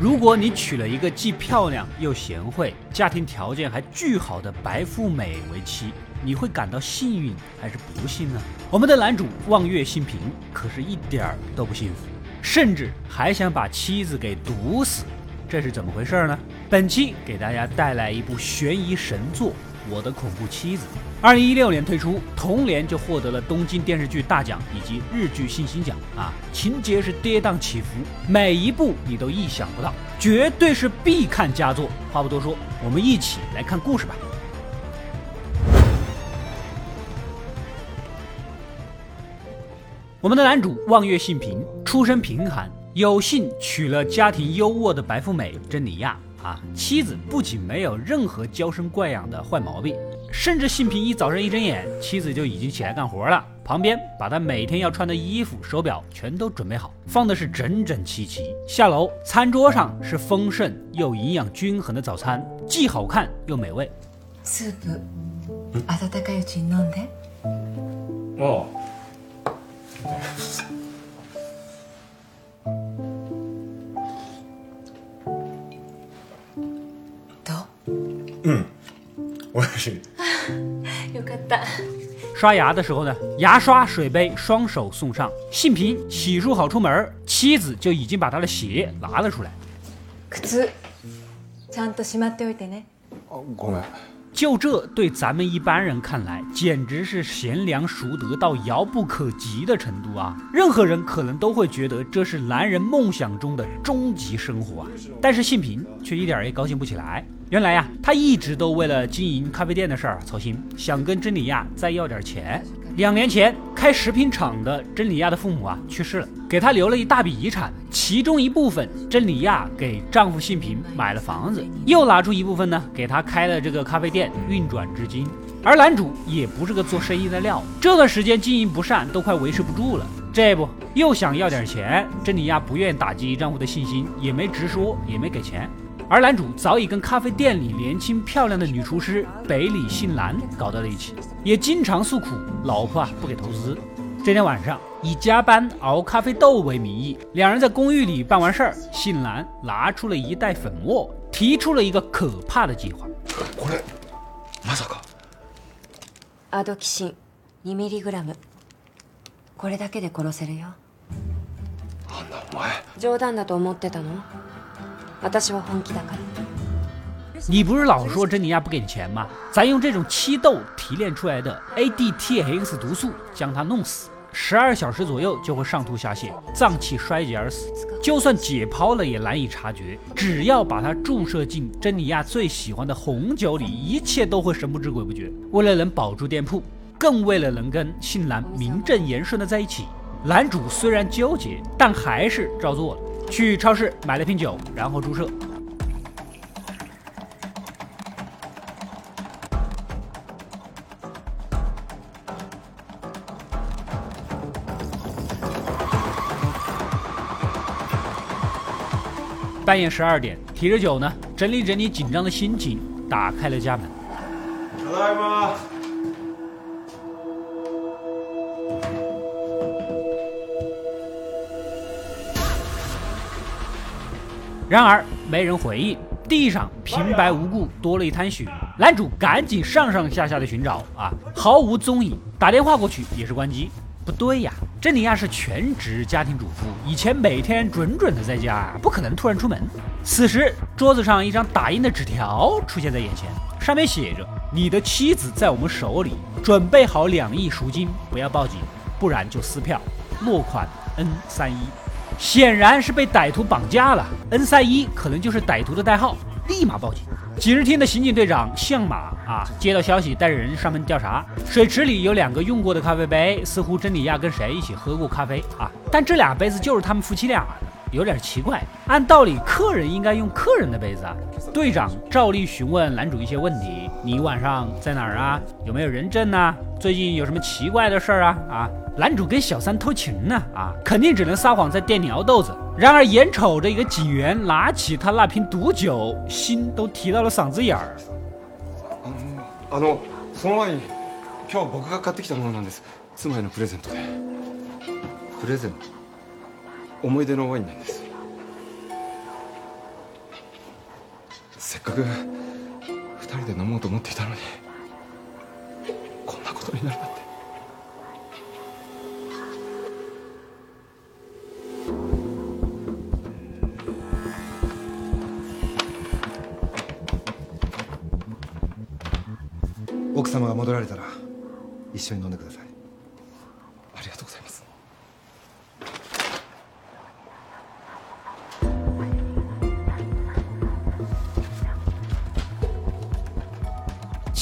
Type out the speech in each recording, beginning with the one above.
如果你娶了一个既漂亮又贤惠、家庭条件还巨好的白富美为妻，你会感到幸运还是不幸呢？我们的男主望月信平可是一点儿都不幸福，甚至还想把妻子给毒死，这是怎么回事呢？本期给大家带来一部悬疑神作《我的恐怖妻子》。二零一六年推出，同年就获得了东京电视剧大奖以及日剧新星奖。啊，情节是跌宕起伏，每一部你都意想不到，绝对是必看佳作。话不多说，我们一起来看故事吧。我们的男主望月幸平出身贫寒，有幸娶了家庭优渥的白富美珍妮亚。啊，妻子不仅没有任何娇生惯养的坏毛病。甚至信平一早上一睁眼，妻子就已经起来干活了，旁边把他每天要穿的衣服、手表全都准备好，放的是整整齐齐。下楼，餐桌上是丰盛又营养均衡的早餐，既好看又美味。soup. あたたかい中んで。哦。都。嗯，我也是。蛋，刷牙的时候呢，牙刷、水杯，双手送上。幸平洗漱好出门妻子就已经把他的鞋拿了出来。靴，ちゃんとしまっておいてね。啊，ごめん。就这对咱们一般人看来，简直是贤良淑德到遥不可及的程度啊！任何人可能都会觉得这是男人梦想中的终极生活啊！但是信平却一点也高兴不起来。原来呀，他一直都为了经营咖啡店的事儿操心，想跟珍妮亚再要点钱。两年前，开食品厂的珍妮亚的父母啊去世了。给他留了一大笔遗产，其中一部分，真理亚给丈夫信平买了房子，又拿出一部分呢，给他开了这个咖啡店运转至今。而男主也不是个做生意的料，这段时间经营不善，都快维持不住了。这不，又想要点钱，真理亚不愿打击丈夫的信心，也没直说，也没给钱。而男主早已跟咖啡店里年轻漂亮的女厨师北里幸兰搞到了一起，也经常诉苦，老婆啊不给投资。这天晚上。以加班熬咖啡豆为名义，两人在公寓里办完事儿，姓兰拿出了一袋粉末，提出了一个可怕的计划。阿多基辛，二毫克。これだけで殺せるよ。冗談だと思ってたの？私は本気だから。你不是老说珍妮亚不给你钱吗？咱用这种七豆提炼出来的 ADTX 毒素将他弄死。十二小时左右就会上吐下泻，脏器衰竭而死。就算解剖了也难以察觉。只要把它注射进珍妮亚最喜欢的红酒里，一切都会神不知鬼不觉。为了能保住店铺，更为了能跟杏兰名正言顺的在一起，男主虽然纠结，但还是照做了。去超市买了瓶酒，然后注射。半夜十二点，提着酒呢，整理整理紧张的心情，打开了家门。然而没人回应，地上平白无故多了一滩血。男主赶紧上上下下的寻找啊，毫无踪影。打电话过去也是关机。不对呀。珍妮娅是全职家庭主妇，以前每天准准的在家，不可能突然出门。此时，桌子上一张打印的纸条出现在眼前，上面写着：“你的妻子在我们手里，准备好两亿赎金，不要报警，不然就撕票。”落款 N 三一，显然是被歹徒绑架了。N 三一可能就是歹徒的代号，立马报警。警视厅的刑警队长向马啊，接到消息，带着人上门调查。水池里有两个用过的咖啡杯，似乎真理亚跟谁一起喝过咖啡啊？但这俩杯子就是他们夫妻俩的，有点奇怪。按道理，客人应该用客人的杯子。啊。队长照例询问男主一些问题。你晚上在哪儿啊？有没有人证呢？最近有什么奇怪的事儿啊？啊，男主跟小三偷情呢？啊，肯定只能撒谎，在店里熬豆子。然而，眼瞅着一个警员拿起他那瓶毒酒，心都提到了嗓子眼儿。阿东，昨晚，就是我刚我的礼物，礼物，我的酒。我最人で飲もうと思っていたのにこんなことになるなんて奥様が戻られたら一緒に飲んでください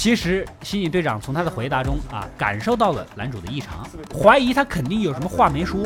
其实，刑警队长从他的回答中啊，感受到了男主的异常，怀疑他肯定有什么话没说。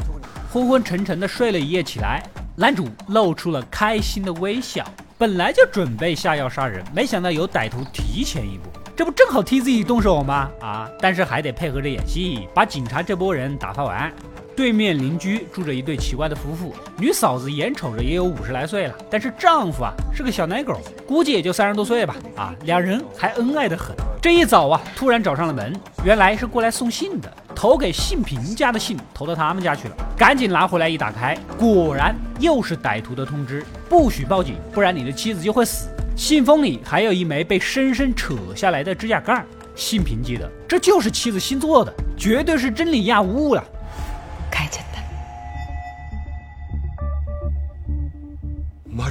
昏昏沉沉的睡了一夜，起来，男主露出了开心的微笑。本来就准备下药杀人，没想到有歹徒提前一步，这不正好替自己动手吗？啊，但是还得配合着演戏，把警察这波人打发完。对面邻居住着一对奇怪的夫妇，女嫂子眼瞅着也有五十来岁了，但是丈夫啊是个小奶狗，估计也就三十多岁吧。啊，两人还恩爱的很。这一早啊，突然找上了门，原来是过来送信的，投给信平家的信投到他们家去了，赶紧拿回来一打开，果然又是歹徒的通知，不许报警，不然你的妻子就会死。信封里还有一枚被生生扯下来的指甲盖，信平记得，这就是妻子新做的，绝对是真理亚无误了。亚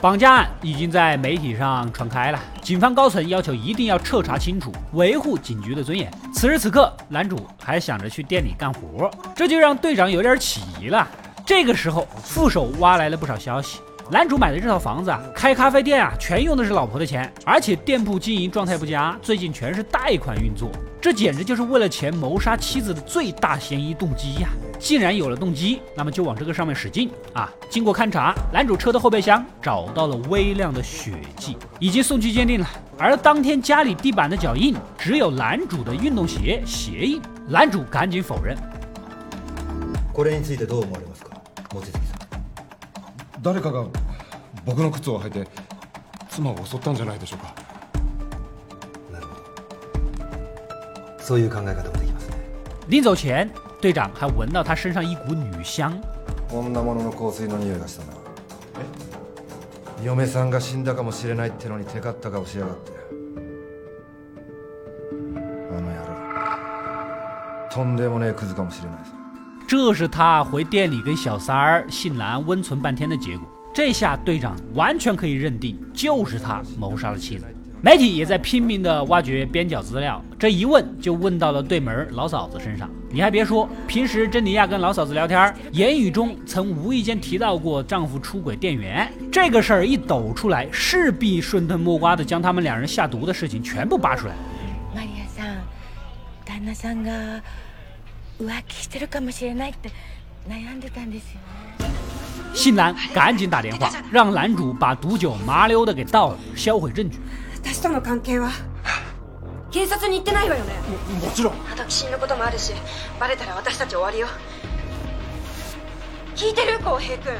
绑架案已经在媒体上传开了，警方高层要求一定要彻查清楚，维护警局的尊严。此时此刻，男主还想着去店里干活，这就让队长有点起疑了。这个时候，副手挖来了不少消息。男主买的这套房子，啊，开咖啡店啊，全用的是老婆的钱，而且店铺经营状态不佳，最近全是贷款运作，这简直就是为了钱谋杀妻子的最大嫌疑动机呀！既然有了动机，那么就往这个上面使劲啊！经过勘查，男主车的后备箱找到了微量的血迹，已经送去鉴定了。而当天家里地板的脚印，只有男主的运动鞋鞋印，男主赶紧否认。誰かが僕の靴を履いて妻を襲ったんじゃないでしょうかなるほどそういう考え方もできますね臨走前队長还闻到他身上一股女香こんなものの香水の匂いがしたなえ嫁さんが死んだかもしれないってのにテカった顔しやがってあの野郎とんでもねえクズかもしれないさ这是他回店里跟小三儿姓兰温存半天的结果。这下队长完全可以认定，就是他谋杀了妻子。媒体也在拼命的挖掘边角资料，这一问就问到了对门老嫂子身上。你还别说，平时珍妮亚跟老嫂子聊天，言语中曾无意间提到过丈夫出轨店员这个事儿。一抖出来，势必顺藤摸瓜的将他们两人下毒的事情全部扒出来。浮気してるかもしれないって悩んでたんですよ新兰赶紧打电话，让男主把毒酒麻溜的给倒了，销毁证据。私との関係は警察に行ってないわよね。ももちろん。あと死ぬこともあるし、バレたら私たち終わりよ。聞いてる浩平君。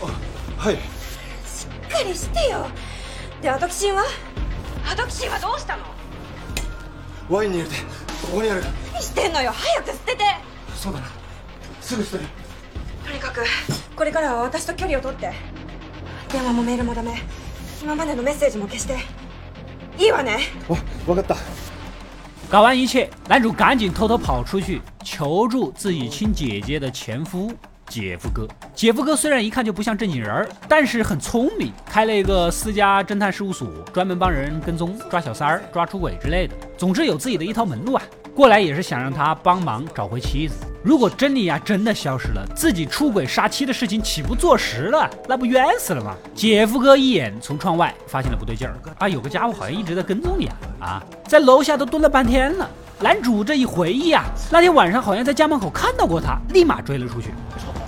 あ、はい。しっかりしてよ。で、アトキシンはアトキシンはどうしたのワインに入れてここにある何してんのよ早く捨ててそうだなすぐ捨てるとにかくこれからは私と距離を取って電話もメールもダメ今までのメッセージも消していいわねわ分かった搞完一切，男主赶紧偷偷跑出去求助自己亲姐姐的前夫。姐夫哥，姐夫哥虽然一看就不像正经人儿，但是很聪明，开了一个私家侦探事务所，专门帮人跟踪、抓小三儿、抓出轨之类的，总之有自己的一套门路啊。过来也是想让他帮忙找回妻子。如果珍妮啊真的消失了，自己出轨杀妻的事情岂不坐实了？那不冤死了吗？姐夫哥一眼从窗外发现了不对劲儿，啊，有个家伙好像一直在跟踪你啊！啊，在楼下都蹲了半天了。男主这一回忆啊，那天晚上好像在家门口看到过他，立马追了出去。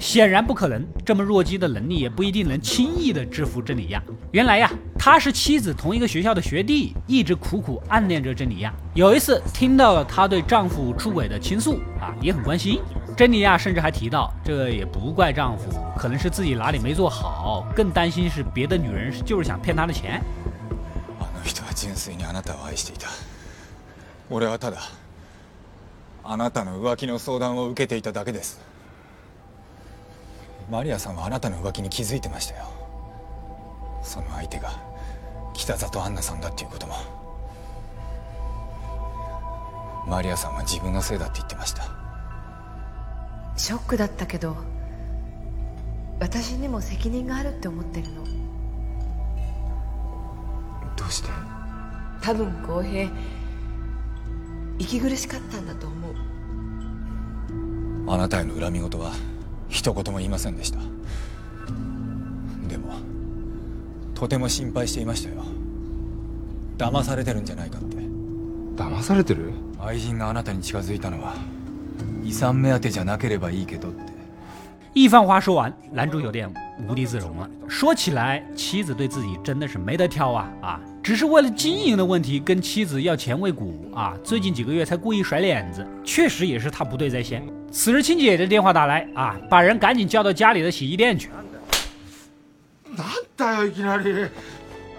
显然不可能，这么弱鸡的能力也不一定能轻易的制服珍妮亚。原来呀，他是妻子同一个学校的学弟，一直苦苦暗恋着珍妮亚。有一次听到了她对丈夫出轨的倾诉，啊，也很关心。珍妮亚甚至还提到，这也不怪丈夫，可能是自己哪里没做好，更担心是别的女人就是想骗他的钱。マリアさんはあなたの浮気に気づいてましたよその相手が北里アンナさんだっていうこともマリアさんは自分のせいだって言ってましたショックだったけど私にも責任があるって思ってるのどうして多分浩平息苦しかったんだと思うあなたへの恨み事は一言も言いませんでしたでもとても心配していましたよ騙されてるんじゃないかって騙されてる愛人があなたに近づいたのは遺産目当てじゃなければいいけどって一番话说完，男主有点无地自容了。说起来，妻子对自己真的是没得挑啊啊！只是为了经营的问题跟妻子要钱喂股啊，最近几个月才故意甩脸子，确实也是他不对在先。此时，亲姐的电话打来，啊，把人赶紧叫到家里的洗衣店去。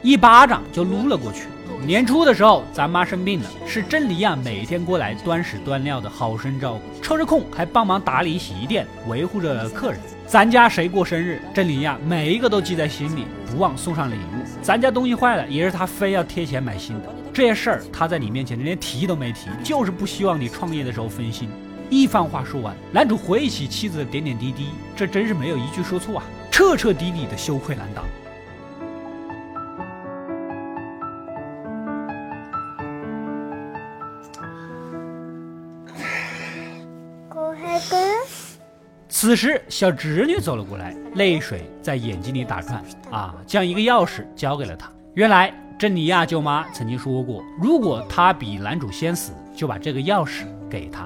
一巴掌就撸了过去。年初的时候，咱妈生病了，是郑林亚每天过来端屎端尿的，好生照顾，抽着空还帮忙打理洗衣店，维护着客人。咱家谁过生日，郑林亚每一个都记在心里，不忘送上礼物。咱家东西坏了，也是他非要贴钱买新的。这些事儿，他在你面前连提都没提，就是不希望你创业的时候分心。一番话说完，男主回忆起妻子的点点滴滴，这真是没有一句说错啊，彻彻底底的羞愧难当。此时，小侄女走了过来，泪水在眼睛里打转，啊，将一个钥匙交给了他。原来，珍妮亚舅妈曾经说过，如果她比男主先死，就把这个钥匙给他。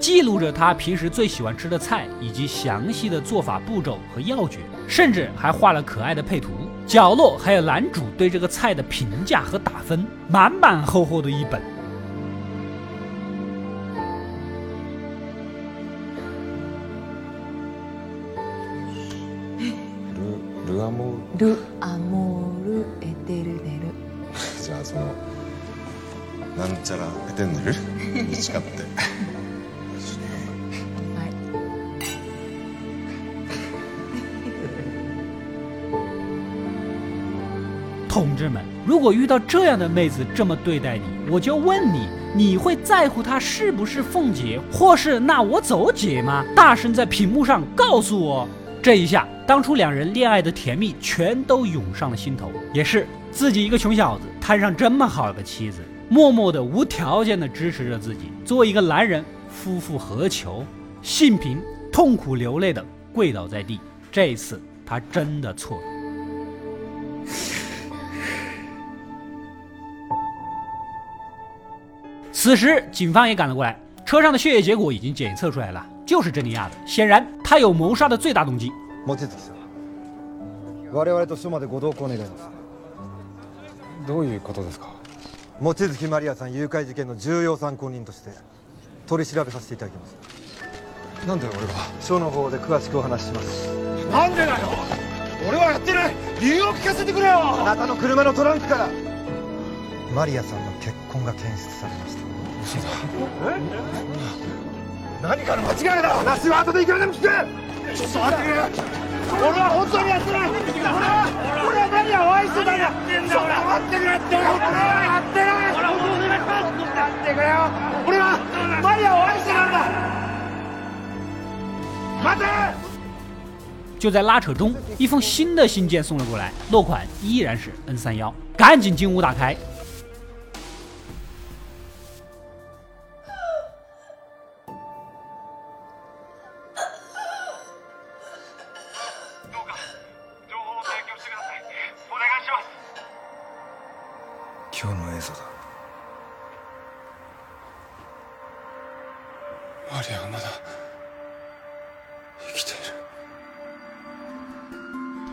记录着他平时最喜欢吃的菜，以及详细的做法步骤和要诀，甚至还画了可爱的配图，角落还有男主对这个菜的评价和打分，满满厚厚的一本。ルアモルエテルネル。じゃあそのなんちゃらエテルネルに近くて。同志们，如果遇到这样的妹子这么对待你，我就问你，你会在乎她是不是凤姐，或是那我走姐吗？大声在屏幕上告诉我。这一下，当初两人恋爱的甜蜜全都涌上了心头。也是自己一个穷小子，摊上这么好的妻子，默默的无条件的支持着自己。作为一个男人，夫复何求？信平痛苦流泪的跪倒在地。这一次，他真的错。了。此时，警方也赶了过来，车上的血液结果已经检测出来了。就是珍妮亚的。显然，他有谋杀的最大动机。望月さん、我々と署までご同行願います。どういうことですか。望月マリアさん誘拐事件の重要参考人として取り調べさせていただきます。なんで俺は署の方で詳しくお話ししますなんでだよ俺はやってない理由を聞かせてくれよあなたの車のトランクからマリアさんの血痕が検出されました嘘だえ何かの間違いだ話は後でいくらでも聞くちょっと待ってくれ俺は本当にやってない俺は俺は何を愛してたんだちょっと待ってくれって俺はやってない俺はお願いします待ってくれよ俺はマリアを愛してたんだ待て就在拉扯中，一封新的信件送了过来，落款依然是 N 三幺。赶紧金屋打开，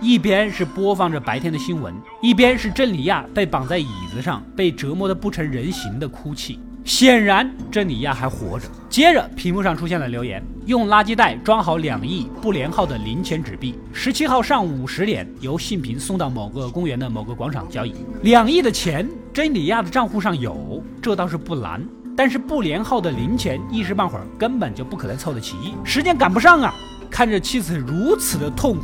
一边是播放着白天的新闻，一边是珍妮亚被绑在椅子上，被折磨得不成人形的哭泣。显然，珍妮亚还活着。接着，屏幕上出现了留言：用垃圾袋装好两亿不连号的零钱纸币，十七号上午十点由信平送到某个公园的某个广场交易。两亿的钱，珍妮亚的账户上有，这倒是不难。但是不连号的零钱一时半会儿根本就不可能凑得齐，时间赶不上啊！看着妻子如此的痛苦。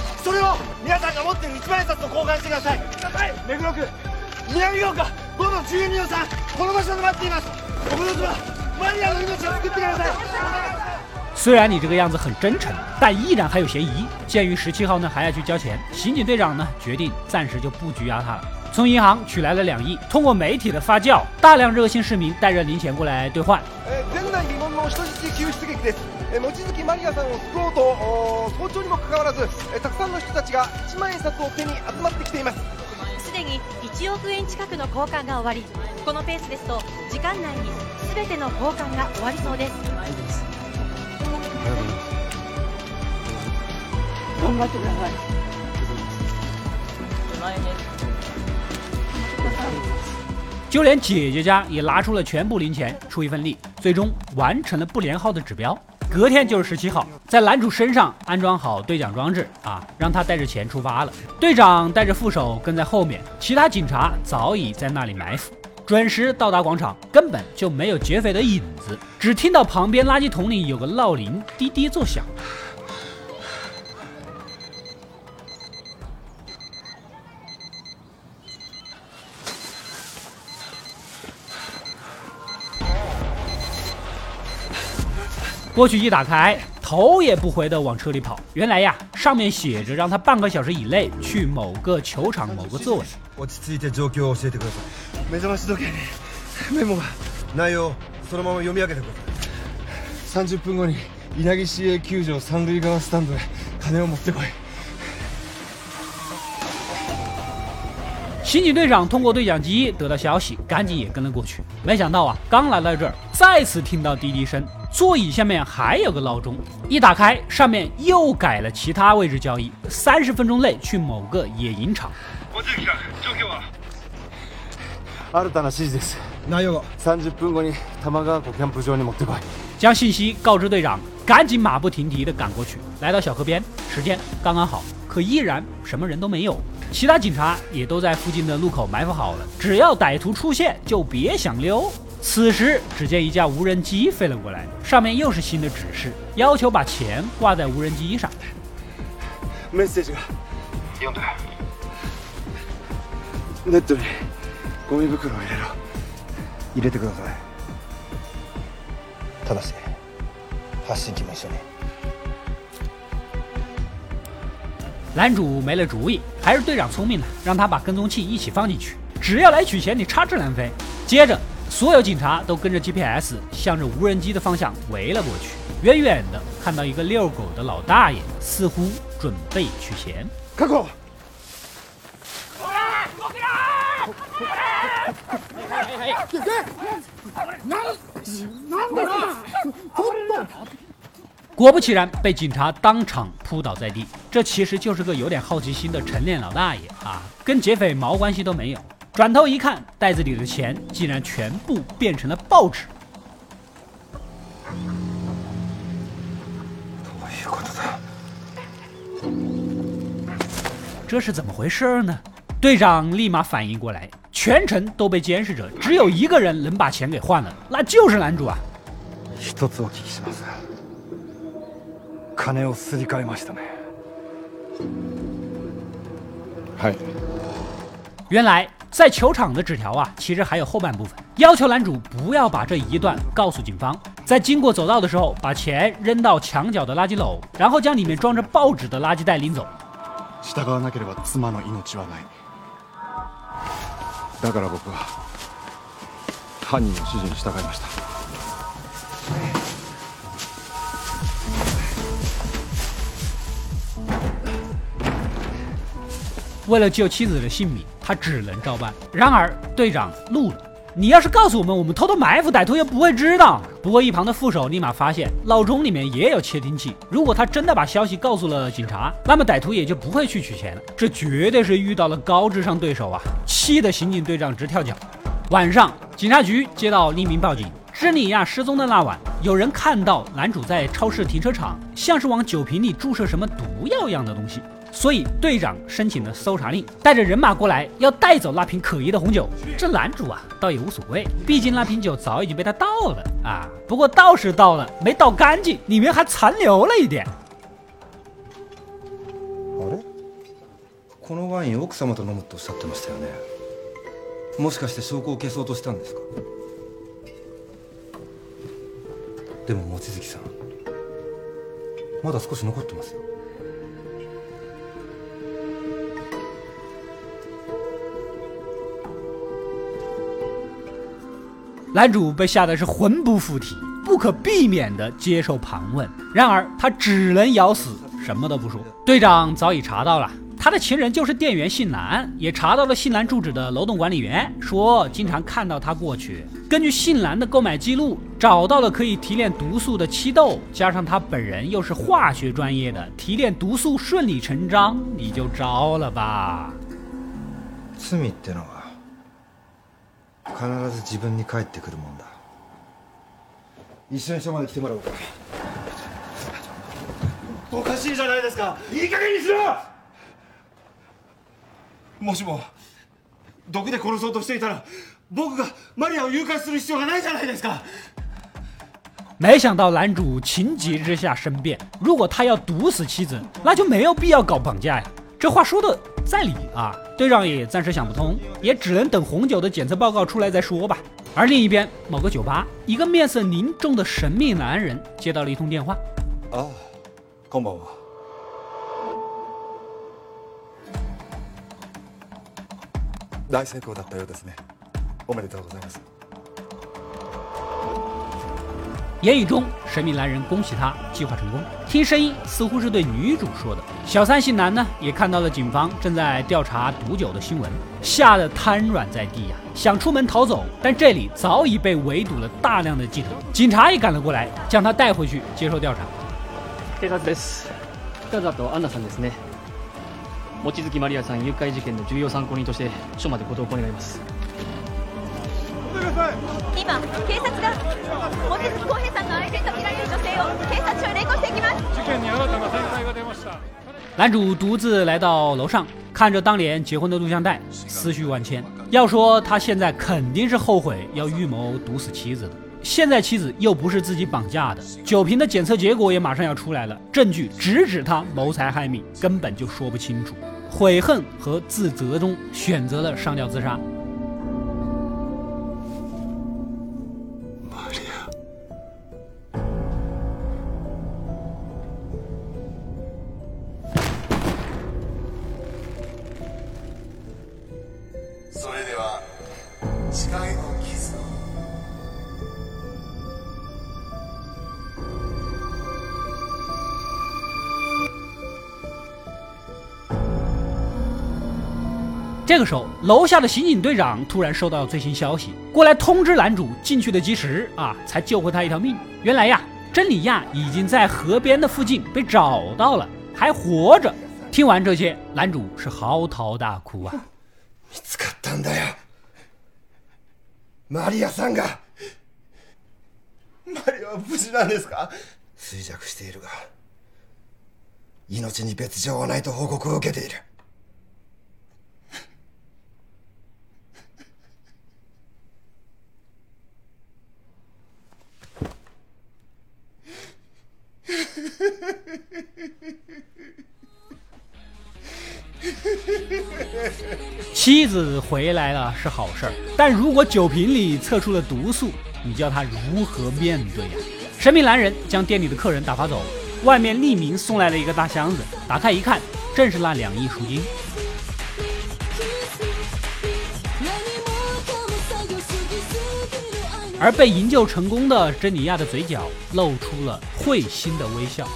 虽然你这个样子很真诚，但依然还有嫌疑。鉴于十七号呢还要去交钱，刑警队长呢决定暂时就不拘押他了。从银行取来了两亿，通过媒体的发酵，大量热心市民带着零钱过来兑换。です望月まりやさんを救おうと早朝にもかかわらずたくさんの人たちが1万円札を手に集まってきていますすでに1億円近くの交換が終わりこのペースですと時間内に全ての交換が終わりそうです頑張ってください就连姐姐家也拿出了全部零钱出一份力。最终完成了不连号的指标。隔天就是十七号，在男主身上安装好对讲装置啊，让他带着钱出发了。队长带着副手跟在后面，其他警察早已在那里埋伏。准时到达广场，根本就没有劫匪的影子，只听到旁边垃圾桶里有个闹铃滴滴作响。过去一打开，头也不回的往车里跑。原来呀，上面写着让他半个小时以内去某个球场某个座位。我只记得，上京を教えてください。目覚まし時計にメモが。内容そのまま読み上げてください。三十分後に稲城市営球場サンドイガーラス金を持って来い。刑警队长通过对讲机得到消息，赶紧也跟了过去。没想到啊，刚来到这儿，再次听到滴滴声。座椅下面还有个闹钟，一打开上面又改了其他位置交易，三十分钟内去某个野营场。将信息告知队长，赶紧马不停蹄的赶过去。来到小河边，时间刚刚好，可依然什么人都没有。其他警察也都在附近的路口埋伏好了，只要歹徒出现，就别想溜。此时，只见一架无人机飞了过来，上面又是新的指示，要求把钱挂在无人机上。Message 用的。ネットにゴミ袋を入れろ。入れてください。ただし、発信機も一緒ね。男主没了主意，还是队长聪明呢，让他把跟踪器一起放进去，只要来取钱，你插翅难飞。接着。所有警察都跟着 GPS，向着无人机的方向围了过去。远远的看到一个遛狗的老大爷，似乎准备取钱。开口！果不其然，被警察当场扑倒在地。这其实就是个有点好奇心的晨练老大爷啊，跟劫匪毛关系都没有。转头一看，袋子里的钱竟然全部变成了报纸。我这是怎么回事呢？队长立马反应过来，全程都被监视着，只有一个人能把钱给换了，那就是男主啊。一つを聞きします。金をすり替えましたね。是。原来。在球场的纸条啊，其实还有后半部分，要求男主不要把这一段告诉警方，在经过走道的时候，把钱扔到墙角的垃圾篓，然后将里面装着报纸的垃圾袋拎走。为了救妻子的性命。他只能照办。然而，队长怒了：“你要是告诉我们，我们偷偷埋伏歹徒又不会知道。”不过，一旁的副手立马发现闹钟里面也有窃听器。如果他真的把消息告诉了警察，那么歹徒也就不会去取钱了。这绝对是遇到了高智商对手啊！气得刑警队长直跳脚。晚上，警察局接到匿名报警：，知里亚失踪的那晚，有人看到男主在超市停车场，像是往酒瓶里注射什么毒药一样的东西。所以队长申请了搜查令，带着人马过来，要带走那瓶可疑的红酒。这男主啊，倒也无所谓，毕竟那瓶酒早已经被他倒了啊。不过倒是倒了，没倒干净，里面还残留了一点。あれ、このワイン奥様と飲むとおっしゃってましたよね。もしかして証拠を消そうとしたんですか。でも望月さん、まだ少し残ってます。よ。男主被吓得是魂不附体，不可避免地接受盘问。然而他只能咬死，什么都不说。队长早已查到了他的情人就是店员姓兰，也查到了姓兰住址的楼栋管理员，说经常看到他过去。根据姓兰的购买记录，找到了可以提炼毒素的七豆，加上他本人又是化学专业的，提炼毒素顺理成章，你就招了吧。必ず自分に返ってくるもんだ一緒に署まで来てもらおうかおかしいじゃないですかいい加減にしろもしも毒で殺そうとしていたら僕がマリアを誘拐する必要がないじゃないですか没想到男主情急之下生变，如果他要毒死妻子，那就没有必要搞绑架呀。这话说的在理啊，队长也暂时想不通，也只能等红酒的检测报告出来再说吧。而另一边，某个酒吧，一个面色凝重的神秘男人接到了一通电话。啊，宫保。大成功だったようですね。おめでとうございます。言语中，神秘男人恭喜他计划成功，听声音似乎是对女主说的。小三姓男呢，也看到了警方正在调查毒酒的新闻，吓得瘫软在地呀，想出门逃走，但这里早已被围堵了大量的记者，警察也赶了过来，将他带回去接受调查。警察です。加纳とアンナさんですね。持つきマリアさん誘拐事件の重要参考人として、所までご同行になります。男主独自来到楼上，看着当年结婚的录像带，思绪万千。要说他现在肯定是后悔要预谋毒死妻子的。现在妻子又不是自己绑架的，酒瓶的检测结果也马上要出来了，证据直指他谋财害命，根本就说不清楚。悔恨和自责中，选择了上吊自杀。这个时候，楼下的刑警队长突然收到了最新消息，过来通知男主进去的及时啊，才救回他一条命。原来呀，真理亚已经在河边的附近被找到了，还活着。听完这些，男主是嚎啕大哭啊！マリアさんが、マリアは無事なんですか？衰弱しているが、命に別状はないと報告を受けている。妻子回来了是好事儿，但如果酒瓶里测出了毒素，你叫他如何面对呀？神秘男人将店里的客人打发走，外面匿名送来了一个大箱子，打开一看，正是那两亿赎金。而被营救成功的珍妮亚的嘴角露出了会心的微笑。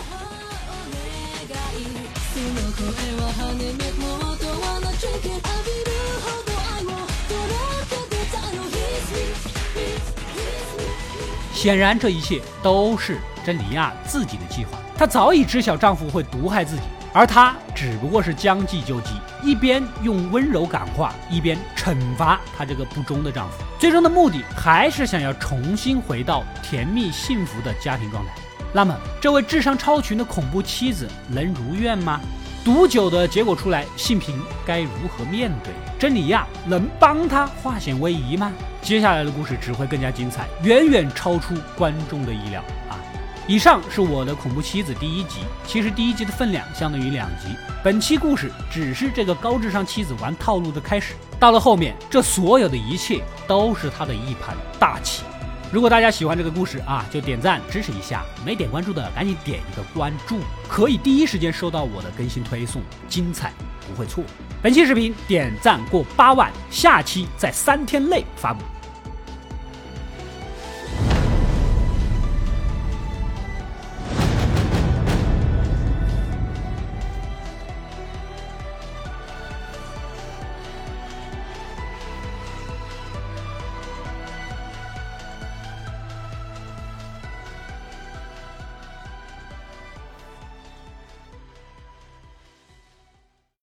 显然，这一切都是珍妮亚自己的计划。她早已知晓丈夫会毒害自己，而她只不过是将计就计。一边用温柔感化，一边惩罚她这个不忠的丈夫，最终的目的还是想要重新回到甜蜜幸福的家庭状态。那么，这位智商超群的恐怖妻子能如愿吗？毒酒的结果出来，信平该如何面对？珍妮亚能帮他化险为夷吗？接下来的故事只会更加精彩，远远超出观众的意料。以上是我的《恐怖妻子》第一集，其实第一集的分量相当于两集。本期故事只是这个高智商妻子玩套路的开始，到了后面，这所有的一切都是他的一盘大棋。如果大家喜欢这个故事啊，就点赞支持一下。没点关注的赶紧点一个关注，可以第一时间收到我的更新推送，精彩不会错。本期视频点赞过八万，下期在三天内发布。